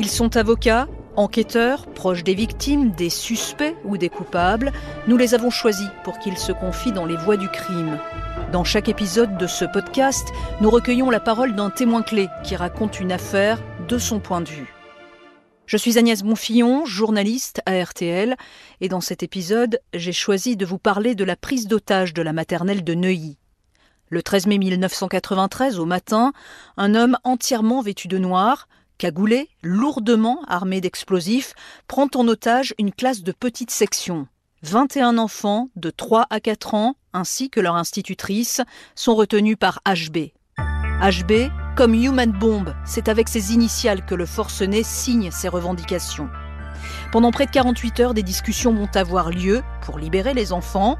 Ils sont avocats, enquêteurs, proches des victimes, des suspects ou des coupables. Nous les avons choisis pour qu'ils se confient dans les voies du crime. Dans chaque épisode de ce podcast, nous recueillons la parole d'un témoin clé qui raconte une affaire de son point de vue. Je suis Agnès Bonfillon, journaliste à RTL, et dans cet épisode, j'ai choisi de vous parler de la prise d'otage de la maternelle de Neuilly. Le 13 mai 1993, au matin, un homme entièrement vêtu de noir, cagoulé, lourdement armé d'explosifs, prend en otage une classe de petite section. 21 enfants de 3 à 4 ans, ainsi que leur institutrice, sont retenus par HB. HB, comme Human Bomb, c'est avec ses initiales que le forcené signe ses revendications. Pendant près de 48 heures, des discussions vont avoir lieu pour libérer les enfants.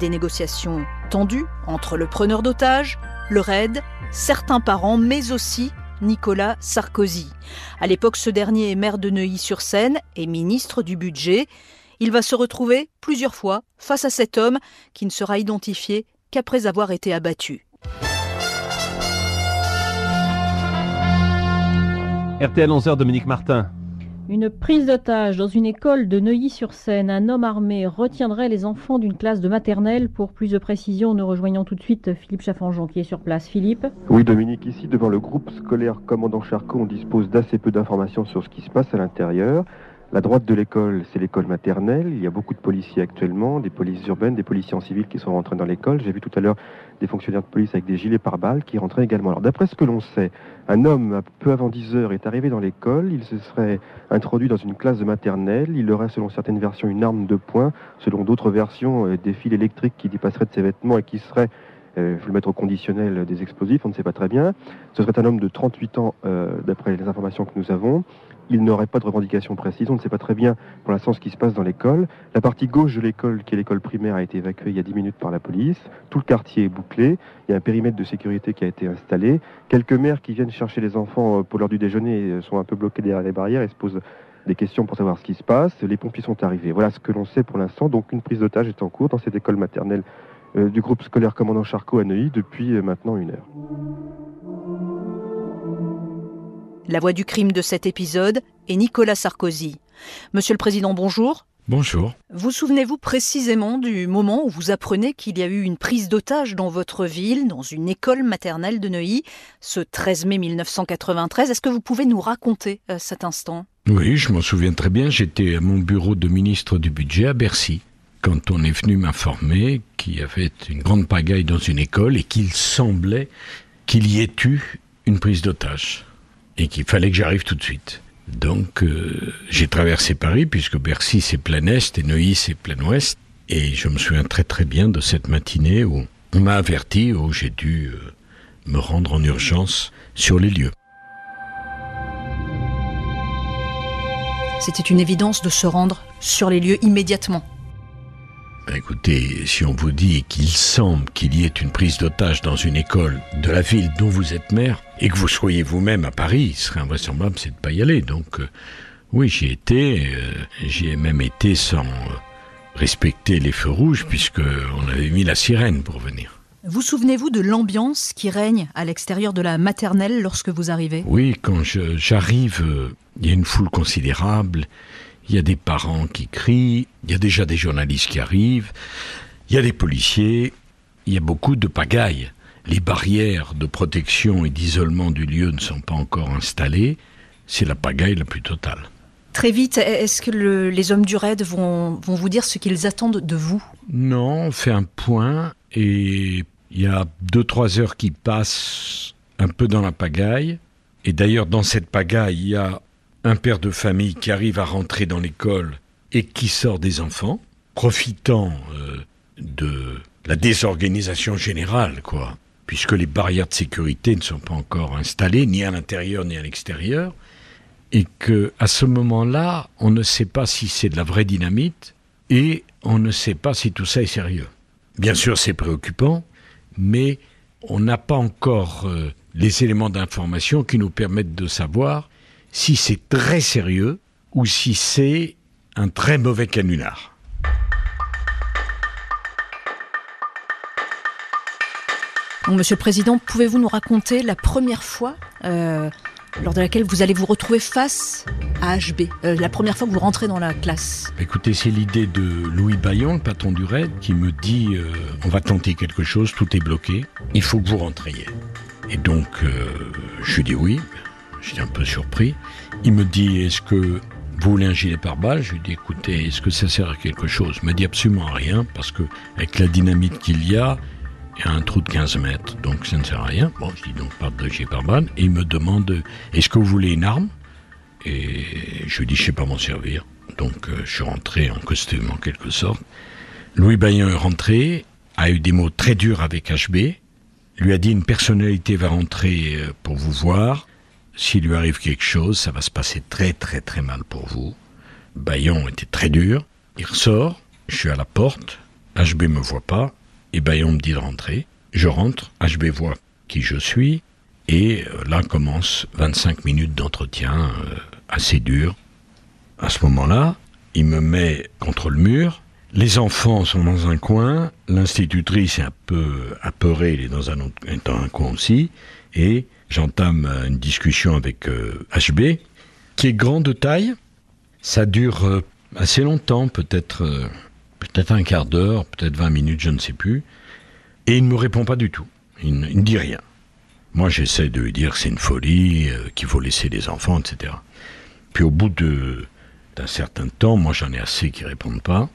Des négociations tendues entre le preneur d'otages, le RAID, certains parents, mais aussi Nicolas Sarkozy. À l'époque, ce dernier est maire de Neuilly-sur-Seine et ministre du Budget. Il va se retrouver plusieurs fois face à cet homme qui ne sera identifié qu'après avoir été abattu. RTL 11h, Dominique Martin. Une prise d'otage dans une école de Neuilly-sur-Seine. Un homme armé retiendrait les enfants d'une classe de maternelle. Pour plus de précisions, nous rejoignons tout de suite Philippe Chaffanjon qui est sur place. Philippe Oui, Dominique, ici devant le groupe scolaire Commandant Charcot, on dispose d'assez peu d'informations sur ce qui se passe à l'intérieur. La droite de l'école, c'est l'école maternelle. Il y a beaucoup de policiers actuellement, des polices urbaines, des policiers en civil qui sont rentrés dans l'école. J'ai vu tout à l'heure des fonctionnaires de police avec des gilets pare-balles qui rentraient également. Alors d'après ce que l'on sait, un homme, peu avant 10 heures, est arrivé dans l'école. Il se serait introduit dans une classe de maternelle. Il aurait, selon certaines versions, une arme de poing. Selon d'autres versions, euh, des fils électriques qui dépasseraient de ses vêtements et qui seraient euh, je le mettre au conditionnel des explosifs, on ne sait pas très bien. Ce serait un homme de 38 ans, euh, d'après les informations que nous avons il n'aurait pas de revendication précise. On ne sait pas très bien pour l'instant ce qui se passe dans l'école. La partie gauche de l'école, qui est l'école primaire, a été évacuée il y a 10 minutes par la police. Tout le quartier est bouclé. Il y a un périmètre de sécurité qui a été installé. Quelques mères qui viennent chercher les enfants euh, pour l'heure du déjeuner sont un peu bloqués derrière les barrières et se posent des questions pour savoir ce qui se passe. Les pompiers sont arrivés. Voilà ce que l'on sait pour l'instant. Donc une prise d'otage est en cours dans cette école maternelle du groupe scolaire Commandant Charcot à Neuilly depuis maintenant une heure. La voix du crime de cet épisode est Nicolas Sarkozy. Monsieur le Président, bonjour. Bonjour. Vous souvenez-vous précisément du moment où vous apprenez qu'il y a eu une prise d'otage dans votre ville, dans une école maternelle de Neuilly, ce 13 mai 1993 Est-ce que vous pouvez nous raconter euh, cet instant? Oui, je m'en souviens très bien. J'étais à mon bureau de ministre du Budget à Bercy quand on est venu m'informer qu'il y avait une grande pagaille dans une école et qu'il semblait qu'il y ait eu une prise d'otage et qu'il fallait que j'arrive tout de suite. Donc euh, j'ai traversé Paris puisque Bercy c'est plein est et Neuilly c'est plein ouest et je me souviens très très bien de cette matinée où on m'a averti où j'ai dû euh, me rendre en urgence sur les lieux. C'était une évidence de se rendre sur les lieux immédiatement. Ben, écoutez, si on vous dit qu'il semble qu'il y ait une prise d'otage dans une école de la ville dont vous êtes maire, et que vous soyez vous-même à Paris, il serait invraisemblable, c'est de ne pas y aller. Donc, euh, oui, j'y étais, euh, j'y ai même été sans euh, respecter les feux rouges, puisqu'on avait mis la sirène pour venir. Vous souvenez-vous de l'ambiance qui règne à l'extérieur de la maternelle lorsque vous arrivez? Oui, quand j'arrive, il y a une foule considérable, il y a des parents qui crient, il y a déjà des journalistes qui arrivent, il y a des policiers, il y a beaucoup de pagaille. Les barrières de protection et d'isolement du lieu ne sont pas encore installées. C'est la pagaille la plus totale. Très vite, est-ce que les hommes du raid vont, vont vous dire ce qu'ils attendent de vous? Non, on fait un point et il y a deux, trois heures qui passent un peu dans la pagaille. Et d'ailleurs, dans cette pagaille, il y a un père de famille qui arrive à rentrer dans l'école et qui sort des enfants, profitant euh, de la désorganisation générale, quoi, puisque les barrières de sécurité ne sont pas encore installées, ni à l'intérieur ni à l'extérieur, et que à ce moment-là, on ne sait pas si c'est de la vraie dynamite et on ne sait pas si tout ça est sérieux. Bien sûr, c'est préoccupant, mais on n'a pas encore euh, les éléments d'information qui nous permettent de savoir si c'est très sérieux ou si c'est un très mauvais canular. Monsieur le Président, pouvez-vous nous raconter la première fois euh, lors de laquelle vous allez vous retrouver face à HB, euh, la première fois que vous rentrez dans la classe? Écoutez, c'est l'idée de Louis Bayon, le patron du RAID, qui me dit euh, on va tenter quelque chose, tout est bloqué, il faut que vous rentriez. Et donc, euh, je lui dis oui, j'étais un peu surpris. Il me dit est-ce que vous voulez un gilet pare-balles Je lui dis écoutez, est-ce que ça sert à quelque chose? Il me dit absolument à rien, parce que avec la dynamite qu'il y a, il y a un trou de 15 mètres, donc ça ne sert à rien. Bon, je dis donc pas de gilet pare-balles. Et il me demande est-ce que vous voulez une arme? Et je lui dis je ne sais pas m'en servir. Donc euh, je suis rentré en costume en quelque sorte. Louis Bayen est rentré, a eu des mots très durs avec HB, lui a dit une personnalité va rentrer euh, pour vous voir. S'il lui arrive quelque chose, ça va se passer très très très mal pour vous. Bayon était très dur. Il ressort, je suis à la porte, HB me voit pas, et Bayon me dit de rentrer. Je rentre, HB voit qui je suis, et euh, là commence 25 minutes d'entretien euh, assez dur. À ce moment-là, il me met contre le mur, les enfants sont dans un coin, l'institutrice est un peu apeurée, elle est dans un, dans un coin aussi, et j'entame une discussion avec HB, euh, qui est grand de taille. Ça dure euh, assez longtemps, peut-être euh, peut-être un quart d'heure, peut-être 20 minutes, je ne sais plus. Et il ne me répond pas du tout. Il ne, ne dit rien. Moi, j'essaie de lui dire que c'est une folie, qu'il faut laisser les enfants, etc. Puis au bout d'un certain temps, moi j'en ai assez qui répondent pas.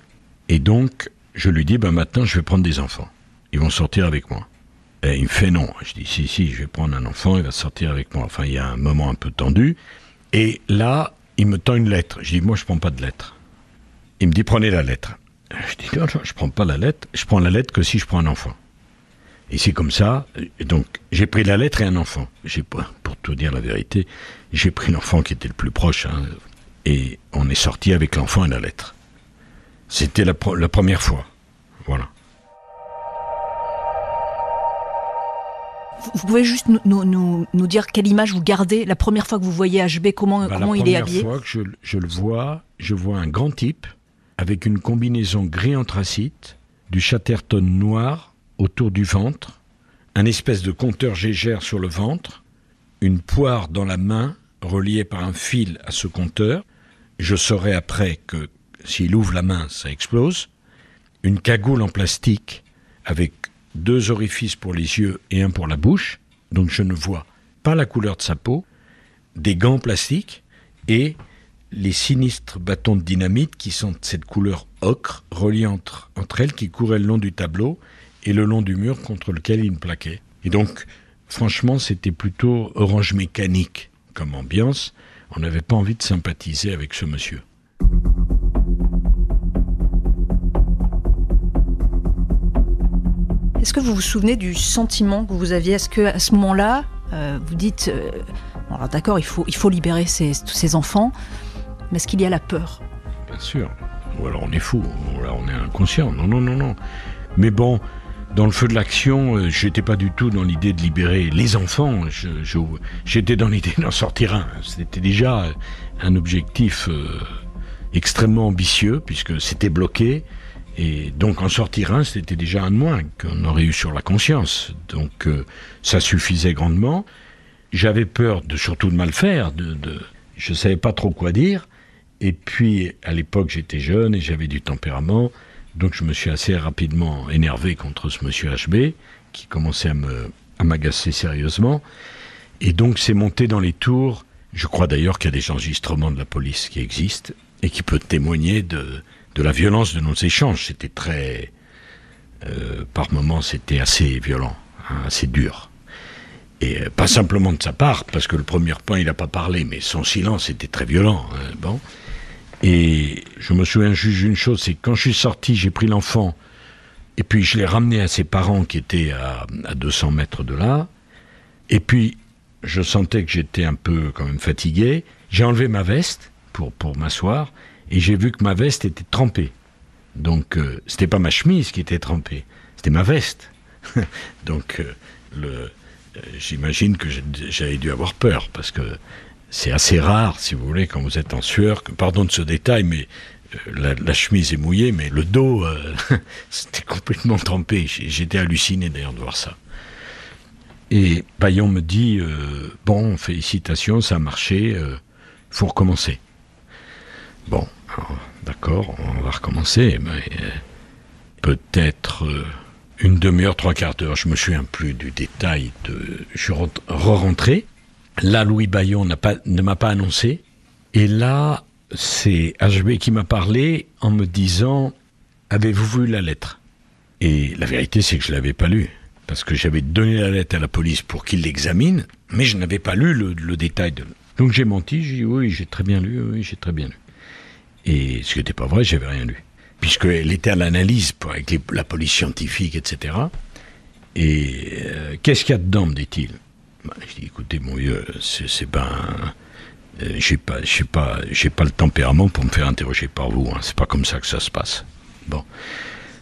Et donc, je lui dis, ben maintenant, je vais prendre des enfants. Ils vont sortir avec moi. Et il me fait non. Je dis, si, si, je vais prendre un enfant, il va sortir avec moi. Enfin, il y a un moment un peu tendu. Et là, il me tend une lettre. Je dis, moi, je prends pas de lettre. Il me dit, prenez la lettre. Je dis, non, non, je prends pas la lettre. Je prends la lettre que si je prends un enfant. Et c'est comme ça. Donc, j'ai pris la lettre et un enfant. J'ai pour tout dire la vérité, j'ai pris l'enfant qui était le plus proche. Hein, et on est sorti avec l'enfant et la lettre. C'était la, première fois. Voilà. Vous pouvez juste nous, nous, nous, dire quelle image vous gardez la première fois que vous voyez HB, comment, bah, comment il est habillé La première fois que je, je, le vois, je vois un grand type avec une combinaison gris anthracite, du chatterton noir autour du ventre, un espèce de compteur Gégère sur le ventre, une poire dans la main reliée par un fil à ce compteur. Je saurai après que s'il ouvre la main, ça explose. Une cagoule en plastique avec deux orifices pour les yeux et un pour la bouche, donc je ne vois pas la couleur de sa peau, des gants plastiques et les sinistres bâtons de dynamite qui sont cette couleur ocre reliés entre, entre elles qui couraient le long du tableau et le long du mur contre lequel il me plaquait. Et donc, franchement, c'était plutôt orange mécanique comme ambiance. On n'avait pas envie de sympathiser avec ce monsieur. Est-ce que vous vous souvenez du sentiment que vous aviez? Est-ce que à ce moment-là, euh, vous dites, euh, d'accord, il faut, il faut libérer ces, tous ces enfants, mais est-ce qu'il y a la peur? Bien sûr. Ou alors on est fou, ou alors on est inconscient. Non, non, non, non. Mais bon, dans le feu de l'action, euh, j'étais pas du tout dans l'idée de libérer les enfants. J'étais dans l'idée d'en sortir un. C'était déjà un objectif euh, extrêmement ambitieux puisque c'était bloqué. Et donc en sortir un, c'était déjà un de moins qu'on aurait eu sur la conscience. Donc euh, ça suffisait grandement. J'avais peur surtout de mal faire. De, je savais pas trop quoi dire. Et puis à l'époque, j'étais jeune et j'avais du tempérament. Donc je me suis assez rapidement énervé contre ce monsieur HB qui commençait à me à m'agacer sérieusement. Et donc c'est monté dans les tours. Je crois d'ailleurs qu'il y a des enregistrements de la police qui existent et qui peuvent témoigner de, de la violence de nos échanges. C'était très... Euh, par moments, c'était assez violent, hein, assez dur. Et euh, pas simplement de sa part, parce que le premier point, il n'a pas parlé, mais son silence était très violent. Hein, bon. Et je me souviens juste d'une chose, c'est que quand je suis sorti, j'ai pris l'enfant, et puis je l'ai ramené à ses parents qui étaient à, à 200 mètres de là, et puis je sentais que j'étais un peu quand même fatigué, j'ai enlevé ma veste pour, pour m'asseoir, et j'ai vu que ma veste était trempée. Donc euh, c'était pas ma chemise qui était trempée, c'était ma veste. Donc euh, euh, j'imagine que j'avais dû avoir peur, parce que c'est assez rare, si vous voulez, quand vous êtes en sueur, que, pardon de ce détail, mais euh, la, chemise est mouillée, mais le dos, c'était complètement trempé. J'étais halluciné d'ailleurs de voir ça. Et Paillon me dit, Bon, félicitations, ça a marché, il faut recommencer. Bon, d'accord, on va recommencer, mais peut-être une demi-heure, trois quarts d'heure, je me souviens plus du détail. Je suis re-rentré. Là, Louis Bayon ne m'a pas annoncé. Et là, c'est HB qui m'a parlé en me disant Avez-vous vu la lettre? Et la vérité, c'est que je ne l'avais pas lue. Parce que j'avais donné la lettre à la police pour qu'il l'examine, mais je n'avais pas lu le, détail de. Donc j'ai menti, j'ai dit Oui, j'ai très bien lu, oui, j'ai très bien lu. Et ce qui n'était pas vrai, j'avais rien lu puisqu'elle était à l'analyse avec la police scientifique, etc. Et euh, qu'est-ce qu'il y a dedans, me dit-il? Bah, Je dis, écoutez, mon vieux, c'est ben... Euh, j'ai pas, j'ai pas, j'ai pas le tempérament pour me faire interroger par vous. Hein. C'est pas comme ça que ça se passe. Bon,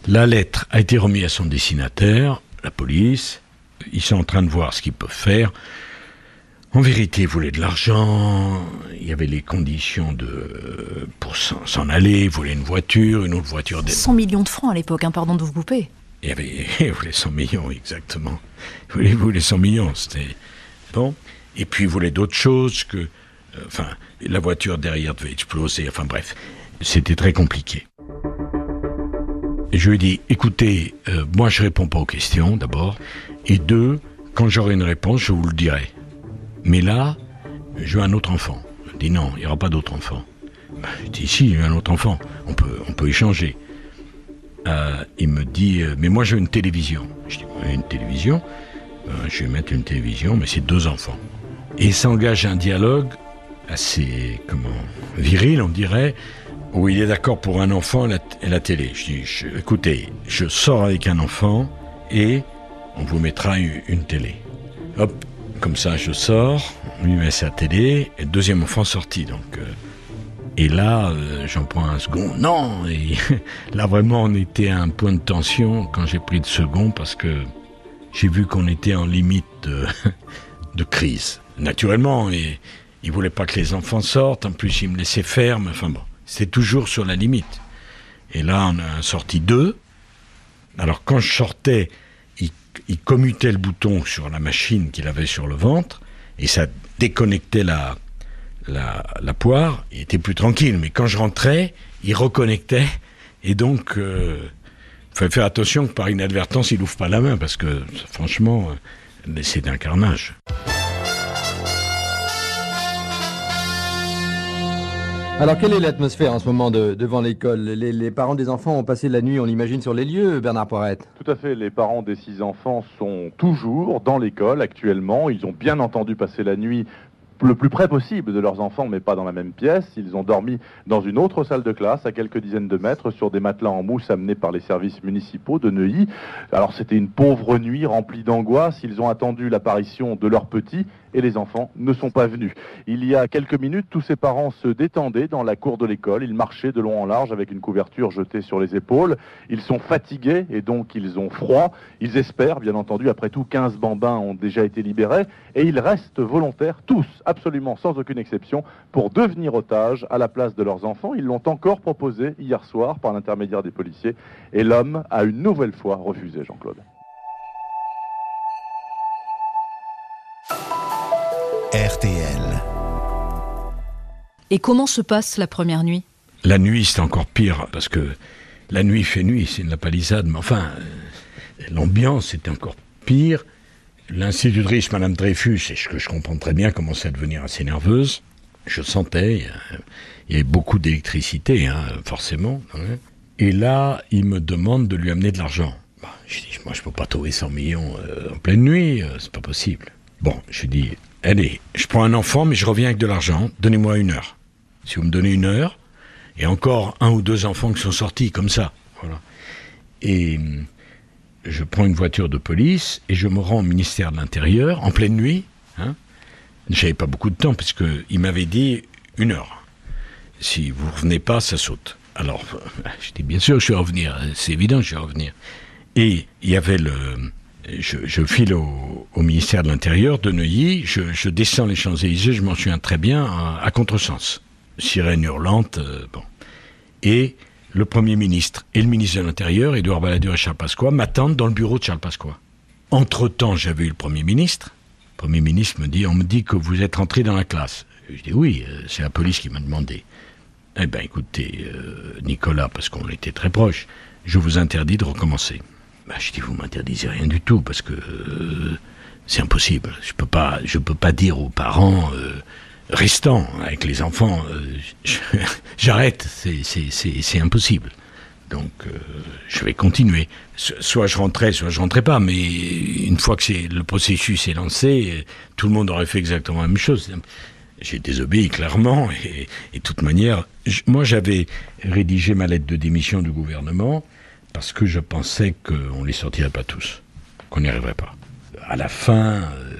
la lettre a été remise à son destinataire, la police. Ils sont en train de voir ce qu'ils peuvent faire. En vérité, il voulait de l'argent, il y avait les conditions de pour s'en aller, il voulait une voiture, une autre voiture. 100 millions de francs à l'époque, hein, pardon de vous couper. Il, y avait, il voulait 100 millions, exactement. Il voulait, il voulait 100 millions, c'était... Bon. Et puis il voulait d'autres choses que... Euh, enfin, la voiture derrière devait exploser, enfin bref. C'était très compliqué. Et je lui ai dit, écoutez, euh, moi je réponds pas aux questions, d'abord. Et deux, quand j'aurai une réponse, je vous le dirai. Mais là, je veux un autre enfant. Je dis non, il n'y aura pas d'autre enfant. Ben, je dis si, veux un autre enfant. On peut, on peut échanger. Euh, il me dit, euh, mais moi j'ai une télévision. Je dis, une télévision? Euh, Je vais mettre une télévision, mais c'est deux enfants. Et s'engage un dialogue assez, comment, viril, on dirait, où il est d'accord pour un enfant et la, télé. Je dis, écoutez, je sors avec un enfant et on vous mettra une télé. Hop, comme ça, je sors, lui met sa télé, et deuxième enfant sorti. Donc, euh, et là, euh, j'en prends un second. Non et Là, vraiment, on était à un point de tension quand j'ai pris le second parce que j'ai vu qu'on était en limite de, de crise. Naturellement, et, il voulait pas que les enfants sortent. En plus, il me laissait faire. Mais enfin bon, c'était toujours sur la limite. Et là, on a sorti deux. Alors, quand je sortais, il commutait le bouton sur la machine qu'il avait sur le ventre et ça déconnectait la, poire. Il était plus tranquille. Mais quand je rentrais, il reconnectait et donc il euh, fallait faire attention que par inadvertance il ouvre pas la main parce que franchement euh, c'est un carnage. Alors, quelle est l'atmosphère en ce moment devant l'école? Les, parents des enfants ont passé la nuit, on l'imagine, sur les lieux, Bernard Poirette Tout à fait. Les parents des six enfants sont toujours dans l'école actuellement. Ils ont bien entendu passer la nuit le plus près possible de leurs enfants, mais pas dans la même pièce. Ils ont dormi dans une autre salle de classe, à quelques dizaines de mètres, sur des matelas en mousse amenés par les services municipaux de Neuilly. Alors c'était une pauvre nuit remplie d'angoisse. Ils ont attendu l'apparition de leurs petits et les enfants ne sont pas venus. Il y a quelques minutes, tous ces parents se détendaient dans la cour de l'école. Ils marchaient de long en large avec une couverture jetée sur les épaules. Ils sont fatigués et donc ils ont froid. Ils espèrent, bien entendu, après tout, 15 bambins ont déjà été libérés et ils restent volontaires, tous, absolument sans aucune exception, pour devenir otages à la place de leurs enfants. Ils l'ont encore proposé hier soir par l'intermédiaire des policiers et l'homme a une nouvelle fois refusé, Jean-Claude. RTL. Et comment se passe la première nuit? La nuit, c'est encore pire, parce que la nuit fait nuit, c'est une la palissade, mais enfin, l'ambiance est encore pire. L'institutrice, Madame Dreyfus, et ce que je comprends très bien, commençait à devenir assez nerveuse. Je sentais, il y avait beaucoup d'électricité, hein, forcément. Hein. Et là, il me demande de lui amener de l'argent. Bah, je dis, moi, je peux pas trouver 100 millions euh, en pleine nuit, euh, c'est pas possible. Bon, je dis, allez, je prends un enfant, mais je reviens avec de l'argent, donnez-moi une heure. Si vous me donnez une heure, et encore un ou deux enfants qui sont sortis comme ça. Et hum, je prends une voiture de police et je me rends au ministère de l'Intérieur en pleine nuit. Hein. J'avais pas beaucoup de temps parce qu'il m'avait dit une heure. Si vous revenez pas, ça saute. Alors, je dis bien sûr, je vais revenir. C'est évident, je vais revenir. Et il y avait le, je, file au, ministère de l'Intérieur de Neuilly, je, descends les Champs-Élysées, je m'en souviens très bien, à, contresens. Sirène hurlante, euh, bon. Et le Premier ministre et le ministre de l'Intérieur, Édouard Balladur et Charles Pasqua, m'attendent dans le bureau de Charles Pasqua. Entre-temps, j'avais eu le Premier ministre, Premier ministre me dit, on me dit que vous êtes rentré dans la classe. Je dis oui, euh, c'est la police qui m'a demandé. Eh bien écoutez, euh, Nicolas, parce qu'on était très proches, je vous interdis de recommencer. Ben, je dis, vous m'interdisez rien du tout, parce que euh, c'est impossible. Je peux pas, je peux pas dire aux parents, euh, restant avec les enfants, euh, j'arrête, c'est- impossible. Donc, euh, je vais continuer. So- Soit je rentrais, soit je rentrais pas. Mais une fois que le processus est lancé, tout le monde aurait fait exactement la même chose. J'ai désobéi clairement. Et, et de toute manière, moi j'avais rédigé ma lettre de démission du gouvernement parce que je pensais qu'on les sortirait pas tous, qu'on n'y arriverait pas. À la fin, euh,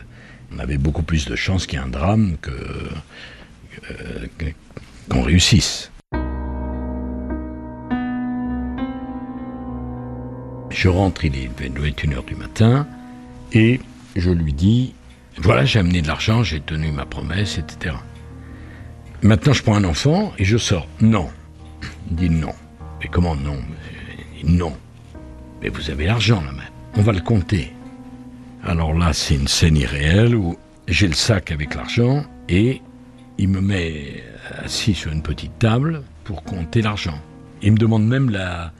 on avait beaucoup plus de chances qu'il y ait un drame euh, qu'on réussisse. Je rentre, il est, doit être une heure du matin, et je lui dis, voilà, j'ai amené de l'argent, j'ai tenu ma promesse, etc. Maintenant, je prends un enfant et je sors. Non. Il dit non. Mais comment non? Non. Mais vous avez l'argent là même. On va le compter. Alors là, c'est une scène irréelle où j'ai le sac avec l'argent et il me met assis sur une petite table pour compter l'argent. Il me demande même la,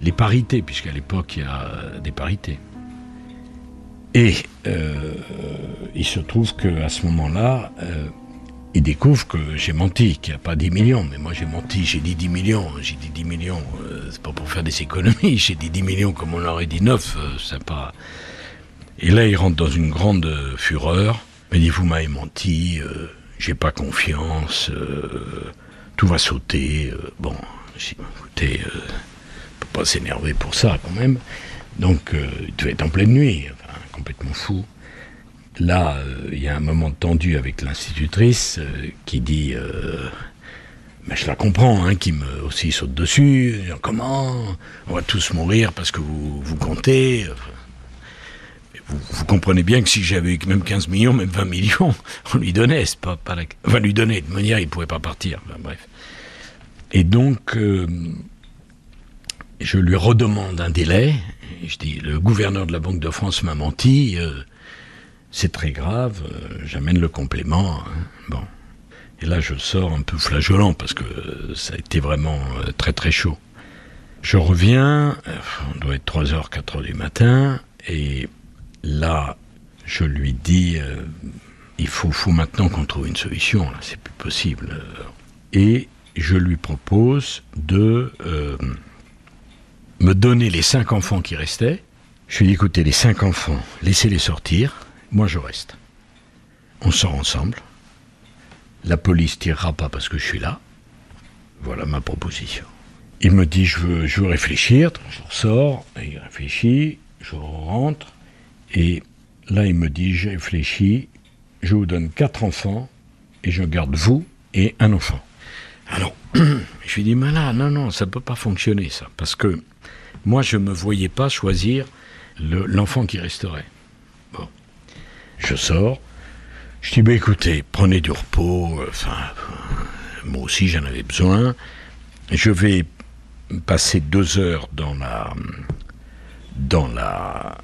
les parités, puisqu'à l'époque, il y a des parités. Et euh, il se trouve qu'à ce moment-là, euh, il découvre que j'ai menti, qu'il n'y a pas 10 millions. Mais moi, j'ai menti, j'ai dit 10 millions. J'ai dit 10 millions, euh, c'est pas pour faire des économies. J'ai dit 10 millions comme on aurait dit 9, euh, pas... Et là, il rentre dans une grande fureur. Il dit, vous m'avez menti, euh, j'ai pas confiance, euh, tout va sauter. bon, j'ai écoutez, on peut pas s'énerver pour ça quand même. Donc, il devait être en pleine nuit, complètement fou. Là, euh, il y a un moment tendu avec l'institutrice euh, qui dit euh, Mais je la comprends, hein, qui me aussi saute dessus. Comment On va tous mourir parce que vous, vous comptez. Vous, comprenez bien que si j'avais eu même 15 millions, même 20 millions, on lui donnait, c'est pas. Enfin, lui donner, de manière, il pouvait pas partir. Bref. Et donc, je lui redemande un délai. Je dis Le gouverneur de la Banque de France m'a menti. C'est très grave, euh, j'amène le complément. hein. Bon. Et là, je sors un peu flageolant parce que euh, ça a été vraiment euh, très très chaud. Je reviens, on doit être 3h, 4h du matin, et là, je lui dis il faut, faut maintenant qu'on trouve une solution, c'est plus possible. Et je lui propose de me donner les cinq enfants qui restaient. Je lui dis écoutez, les cinq enfants, laissez-les sortir. Moi, je reste. On sort ensemble. La police tirera pas parce que je suis là. Voilà ma proposition. Il me dit, je veux, je veux réfléchir. Je ressors, il réfléchit, je rentre. Et là, il me dit, j'ai réfléchi, je vous donne quatre enfants, et je garde vous et un enfant. Alors, je lui dis, mais là, non, non, ça ne peut pas fonctionner, ça. Parce que moi, je ne me voyais pas choisir le- l'enfant qui resterait. Je sors. Je dis, bah, écoutez, prenez du repos. euh, Enfin, euh, moi aussi, j'en avais besoin. Je vais passer deux heures dans la, dans la,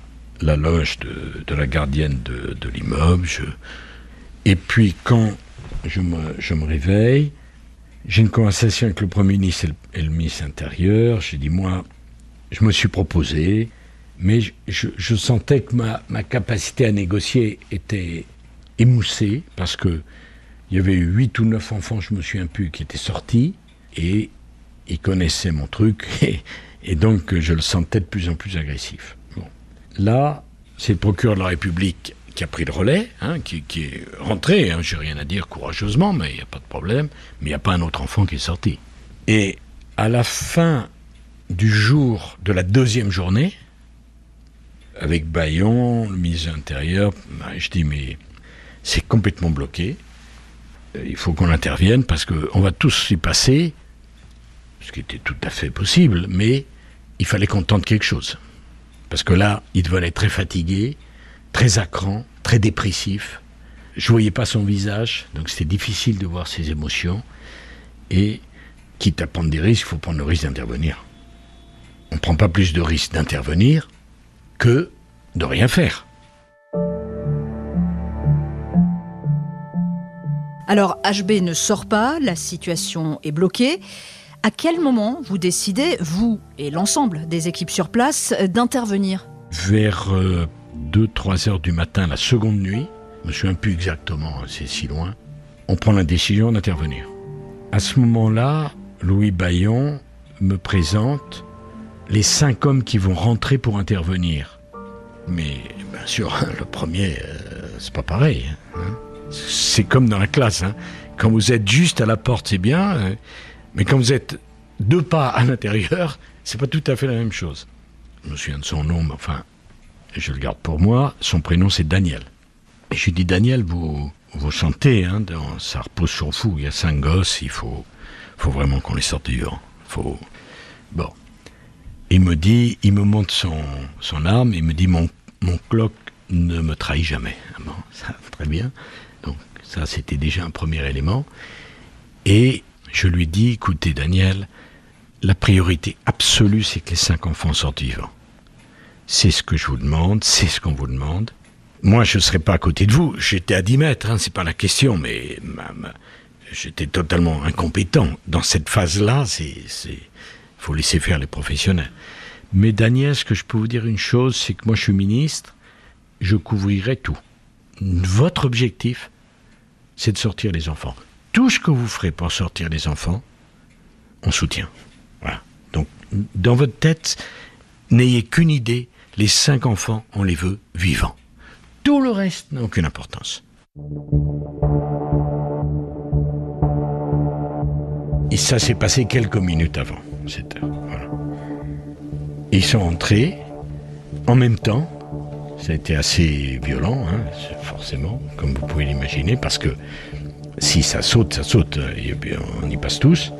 loge de, la gardienne de, l'immeuble. Et puis, quand je me, je me réveille, j'ai une conversation avec le Premier ministre et le, et le ministre intérieur. J'ai dit, moi, je me suis proposé, mais je, sentais que ma, capacité à négocier était émoussée, parce que il y avait huit ou neuf enfants, je me souviens plus, qui étaient sortis, et ils connaissaient mon truc, et, donc je le sentais de plus en plus agressif. Bon. Là, c'est le procureur de la République qui a pris le relais, hein, qui, qui est rentré, hein, j'ai rien à dire courageusement, mais il n'y a pas de problème, mais il n'y a pas un autre enfant qui est sorti. Et à la fin du jour de la deuxième journée, avec Bayon, le ministre de l'Intérieur, je dis mais c'est complètement bloqué. Euh, Il faut qu'on intervienne parce qu'on va tous y passer, ce qui était tout à fait possible, mais il fallait qu'on tente quelque chose. Parce que là, il devenait très fatigué, très à cran, très dépressif. Je voyais pas son visage, donc c'était difficile de voir ses émotions. Et quitte à prendre des risques, il faut prendre le risque d'intervenir. On ne prend pas plus de risques d'intervenir que de rien faire. Alors HB ne sort pas, la situation est bloquée. À quel moment vous décidez, vous et l'ensemble des équipes sur place, d'intervenir? Vers 2-3 heures du matin, la seconde nuit, je me souviens plus exactement, c'est si loin, on prend la décision d'intervenir. À ce moment-là, Louis Bayon me présente les cinq hommes qui vont rentrer pour intervenir. Mais bien sûr, le premier, euh, c'est pas pareil. Hein. C'est comme dans la classe. Hein. Quand vous êtes juste à la porte, c'est bien. Hein. Mais quand vous êtes deux pas à l'intérieur, c'est pas tout à fait la même chose. Je me souviens de son nom, mais enfin, je le garde pour moi. Son prénom, c'est Daniel. Et je lui dis, Daniel, vous, vous sentez, hein, dans, ça repose sur vous. Il y a cinq gosses, il faut, faut vraiment qu'on les sorte vivants. Faut. Bon. Il me dit, il me montre son, son arme, il me dit, mon, mon clock ne me trahit jamais. Ah bon, très bien. Donc, ça, c'était déjà un premier élément. Et je lui dis, écoutez, Daniel, la priorité absolue, c'est que les cinq enfants sortent vivants. C'est ce que je vous demande, c'est ce qu'on vous demande. Moi, je ne serais pas à côté de vous. J'étais à 10 mètres, hein, c'est pas la question, mais j'étais totalement incompétent. Dans cette phase-là, c'est, faut laisser faire les professionnels. Mais ce que je peux vous dire une chose, c'est que moi, je suis ministre, je couvrirai tout. Votre objectif, c'est de sortir les enfants. Tout ce que vous ferez pour sortir les enfants, on soutient. Voilà. Donc, dans votre tête, n'ayez qu'une idée, les cinq enfants, on les veut vivants. Tout le reste n'a aucune importance. Et ça s'est passé quelques minutes avant cette heure. Ils sont entrés en même temps. Ça a été assez violent, hein, forcément, comme vous pouvez l'imaginer, parce que si ça saute, ça saute, et on y passe tous.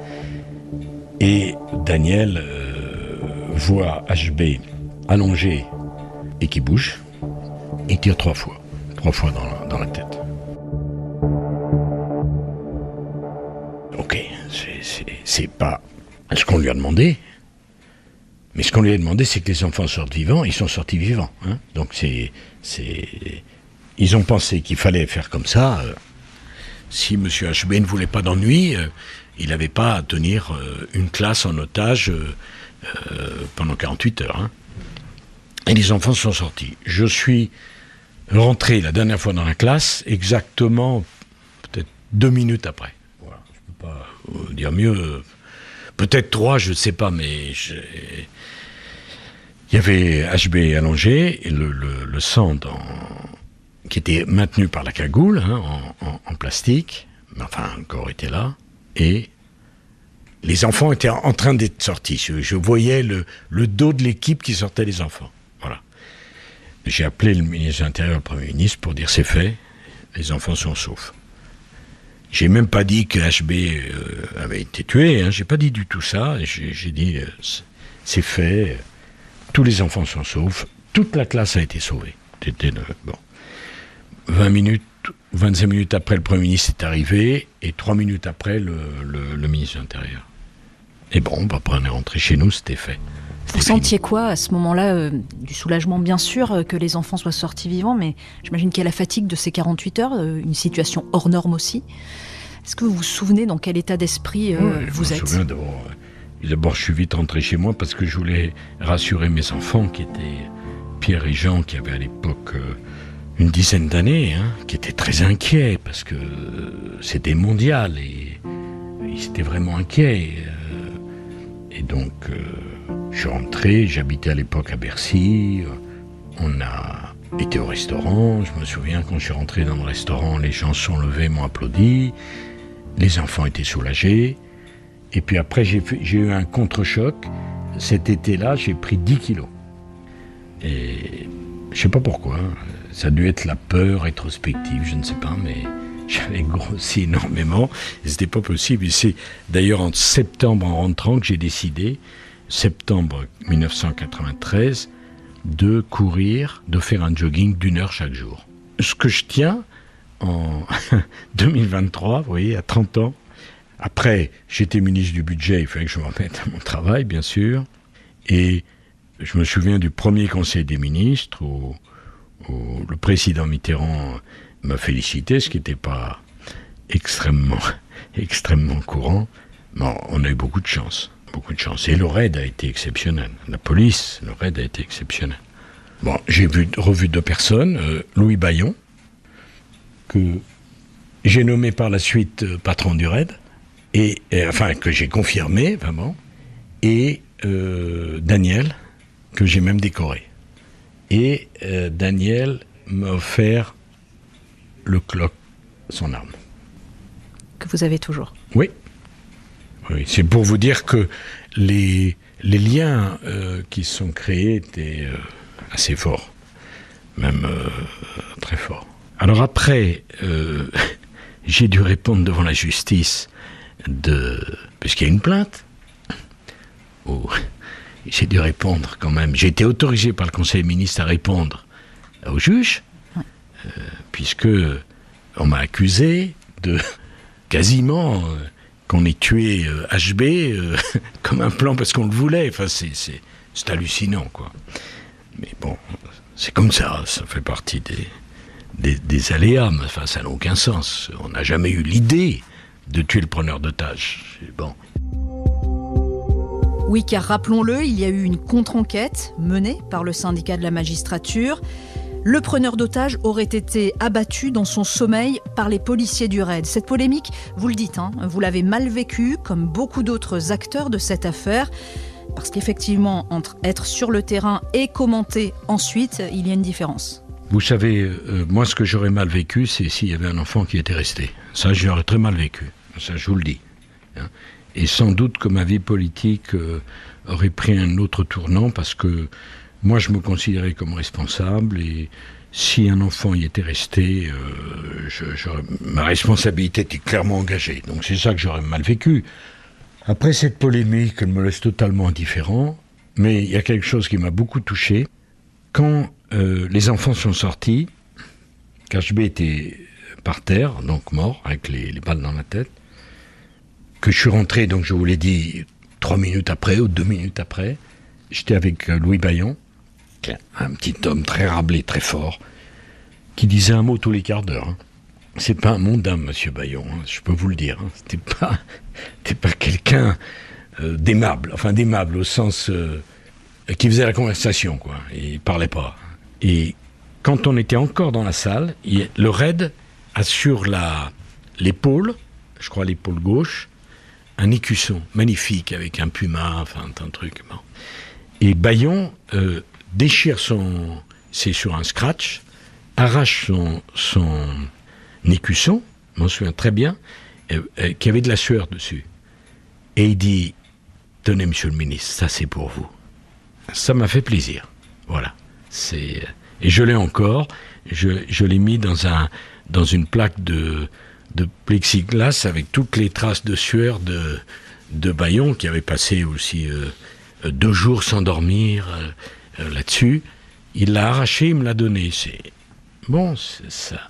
Et Daniel euh, voit HB allongé et qui bouge. Il tire trois fois. Trois fois dans la, tête. Ok, c'est pas ce qu'on lui a demandé. Mais ce qu'on lui a demandé, c'est que les enfants sortent vivants. Ils sont sortis vivants. Hein. Donc c'est, ils ont pensé qu'il fallait faire comme ça. Euh, si M. HB ne voulait pas d'ennui, euh, il n'avait pas à tenir euh, une classe en otage pendant 48 heures. Hein. Et les enfants sont sortis. Je suis rentré la dernière fois dans la classe exactement peut-être deux minutes après. Voilà, je ne peux pas dire mieux. Peut-être trois, je ne sais pas, mais il y avait HB allongé le, le, sang qui était maintenu par la cagoule hein, en, plastique, mais enfin encore était là, et les enfants étaient en train d'être sortis. Je, voyais le, le dos de l'équipe qui sortait les enfants. J'ai appelé le ministre de l'Intérieur, le Premier ministre, pour dire c'est fait, les enfants sont saufs. J'ai même pas dit que HB euh, avait été tué, hein, j'ai pas dit du tout ça. J'ai dit euh, c'est fait, tous les enfants sont saufs, toute la classe a été sauvée. Bon. 20 minutes, 25 minutes après, le Premier ministre est arrivé, et 3 minutes après, le, le ministre de l'Intérieur. Et bon, bah, après on est rentré chez nous, c'était fait. Vous sentiez quoi à ce moment-là euh, Du soulagement, bien sûr, euh, que les enfants soient sortis vivants, mais j'imagine qu'il y a la fatigue de ces 48 heures, euh, une situation hors norme aussi. Est-ce que vous vous souvenez dans quel état d'esprit vous je me êtes? souviens D'abord, je suis vite rentré chez moi parce que je voulais rassurer mes enfants, qui étaient Pierre et Jean, qui avaient à l'époque une dizaine d'années, hein, qui étaient très inquiets parce que c'était mondial et ils étaient vraiment inquiets. et donc. Je suis rentré, j'habitais à l'époque à Bercy. On a été au restaurant. Je me souviens quand je suis rentré dans le restaurant, les gens sont levés, m'ont applaudi. Les enfants étaient soulagés. Et puis après, j'ai eu un contre-choc. Cet été-là, j'ai pris 10 kilos. Et je sais pas pourquoi. Ça a dû être la peur rétrospective, je ne sais pas, mais j'avais grossi énormément. C'était pas possible. c'est d'ailleurs en septembre, en rentrant, que j'ai décidé septembre 1993 de courir, de faire un jogging d'une heure chaque jour. Ce que je tiens en 2023, vous voyez, à 30 ans, après, j'étais ministre du budget, il fallait que je me remette à mon travail, bien sûr, et je me souviens du premier conseil des ministres où, le président Mitterrand m'a félicité, ce qui n'était pas extrêmement, extrêmement courant. Bon, on a eu beaucoup de chance, beaucoup de chance. Et le raid a été exceptionnel. La police, le raid a été exceptionnel. Bon, j'ai vu, revu deux personnes, euh, Louis Bayon, que j'ai nommé par la suite euh, patron du raid, et, et, enfin que j'ai confirmé vraiment, et euh, Daniel, que j'ai même décoré. Et Daniel m'a offert le clock, son arme. Que vous avez toujours. Oui. Oui, c'est pour vous dire que les, les liens euh, qui sont créés étaient euh, assez forts, même euh, très forts. Alors après, euh, j'ai dû répondre devant la justice de... puisqu'il y a une plainte. Oh, j'ai dû répondre quand même. J'ai été autorisé par le Conseil des ministres à répondre au juge, puisque on m'a accusé de quasiment qu'on ait tué euh, HB euh, comme un plan parce qu'on le voulait. Enfin, c'est, hallucinant, quoi. Mais bon, c'est comme ça, ça fait partie des, des, des aléas, mais enfin, ça n'a aucun sens. On n'a jamais eu l'idée de tuer le preneur d'otages. Bon. Oui, car rappelons-le, il y a eu une contre-enquête menée par le syndicat de la magistrature. Le preneur d'otages aurait été abattu dans son sommeil par les policiers du raid. Cette polémique, vous le dites, hein, vous l'avez mal vécue, comme beaucoup d'autres acteurs de cette affaire. Parce qu'effectivement, entre être sur le terrain et commenter ensuite, il y a une différence. Vous savez, euh, moi, ce que j'aurais mal vécu, c'est s'il y avait un enfant qui était resté. Ça, j'aurais très mal vécu. Ça, je vous le dis. hein. Et sans doute que ma vie politique euh, aurait pris un autre tournant parce que moi, je me considérais comme responsable et si un enfant y était resté, euh, ma responsabilité était clairement engagée. Donc c'est ça que j'aurais mal vécu. Après cette polémique, elle me laisse totalement indifférent, mais il y a quelque chose qui m'a beaucoup touché. Quand euh, les enfants sont sortis, qu'HB était par terre, donc mort, avec les, les balles dans la tête, que je suis rentré, donc je vous l'ai dit, trois minutes après ou deux minutes après, j'étais avec euh, Louis Bayon, un petit homme très rablé, très fort, qui disait un mot tous les quarts d'heure. hein. C'est pas un mondain, monsieur Bayon, hein, je peux vous le dire. hein. C'était pas, pas quelqu'un euh, d'aimable, enfin d'aimable au sens euh, qui faisait la conversation, quoi. Il parlait pas. Et quand on était encore dans la salle, le raid a sur la l'épaule, je crois l'épaule gauche, un écusson magnifique avec un puma, enfin un truc. Et Bayon euh, déchire son, c'est sur un scratch, arrache son, son écusson, je m'en souviens très bien, qui avait de la sueur dessus. Et il dit, tenez monsieur le ministre, ça c'est pour vous. Ça m'a fait plaisir. Voilà. C'est et je l'ai encore. Je, je l'ai mis dans un dans une plaque de de plexiglas avec toutes les traces de sueur de de Bayon qui avait passé aussi euh, deux jours sans dormir euh, euh, là-dessus. Il l'a arraché, il me l'a donné. C'est bon, c'est ça.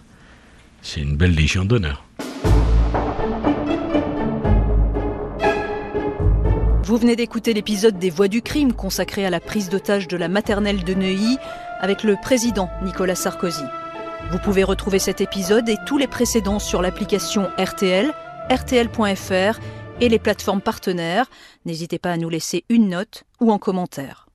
C'est une belle légion d'honneur. Vous venez d'écouter l'épisode des Voix du crime consacré à la prise d'otage de la maternelle de Neuilly avec le président Nicolas Sarkozy. Vous pouvez retrouver cet épisode et tous les précédents sur l'application RTL, rtl.fr et les plateformes partenaires. N'hésitez pas à nous laisser une note ou un commentaire.